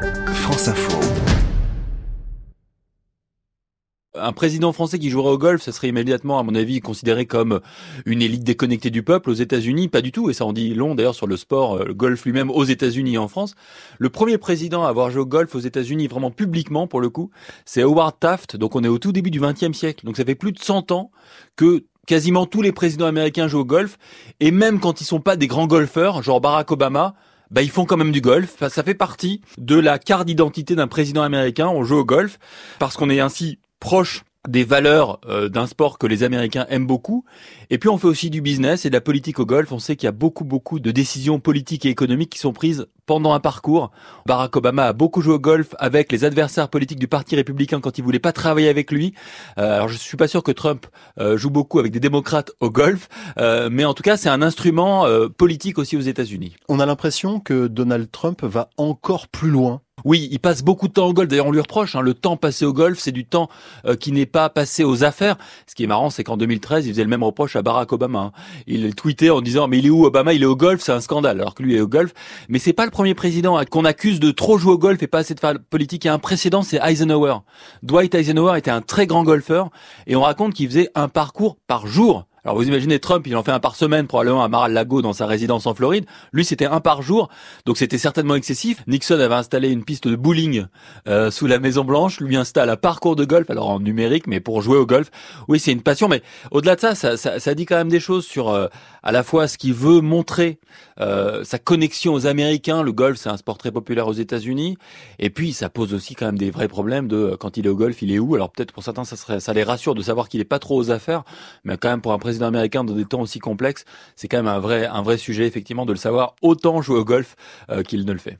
France Info. Un président français qui jouerait au golf, ça serait immédiatement, à mon avis, considéré comme une élite déconnectée du peuple. Aux États-Unis, pas du tout. Et ça en dit long d'ailleurs sur le sport, euh, le golf lui-même aux États-Unis et en France. Le premier président à avoir joué au golf aux États-Unis, vraiment publiquement pour le coup, c'est Howard Taft. Donc on est au tout début du XXe siècle. Donc ça fait plus de 100 ans que quasiment tous les présidents américains jouent au golf. Et même quand ils sont pas des grands golfeurs, genre Barack Obama, bah, ils font quand même du golf. Ça fait partie de la carte d'identité d'un président américain. On joue au golf parce qu'on est ainsi proche des valeurs euh, d'un sport que les Américains aiment beaucoup. Et puis on fait aussi du business et de la politique au golf. On sait qu'il y a beaucoup beaucoup de décisions politiques et économiques qui sont prises pendant un parcours. Barack Obama a beaucoup joué au golf avec les adversaires politiques du Parti républicain quand il voulait pas travailler avec lui. Euh, alors je suis pas sûr que Trump euh, joue beaucoup avec des démocrates au golf, mais en tout cas c'est un instrument politique aussi aux États-Unis. On a l'impression que Donald Trump va encore plus loin oui, il passe beaucoup de temps au golf. D'ailleurs, on lui reproche, hein, le temps passé au golf, c'est du temps euh, qui n'est pas passé aux affaires. Ce qui est marrant, c'est qu'en 2013, il faisait le même reproche à Barack Obama. Hein. Il tweetait en disant, mais il est où Obama? Il est au golf, c'est un scandale. Alors que lui est au golf. Mais c'est pas le premier président qu'on accuse de trop jouer au golf et pas assez de faire politique. Il y a un précédent, c'est Eisenhower. Dwight Eisenhower était un très grand golfeur et on raconte qu'il faisait un parcours par jour. Alors vous imaginez Trump, il en fait un par semaine probablement à Mar-a-Lago dans sa résidence en Floride. Lui c'était un par jour, donc c'était certainement excessif. Nixon avait installé une piste de bowling euh, sous la Maison Blanche, lui installe un parcours de golf, alors en numérique, mais pour jouer au golf. Oui, c'est une passion, mais au-delà de ça, ça, ça, dit quand même des choses sur euh, à la fois ce qu'il veut montrer, euh, sa connexion aux Américains. Le golf c'est un sport très populaire aux États-Unis, et puis ça pose aussi quand même des vrais problèmes de quand il est au golf, il est où? Alors peut-être pour certains ça serait, ça les rassure de savoir qu'il est pas trop aux affaires, mais quand même pour un président américain dans des temps aussi complexes, c'est quand même un vrai, sujet effectivement de le savoir autant jouer au golf euh, qu'il ne le fait.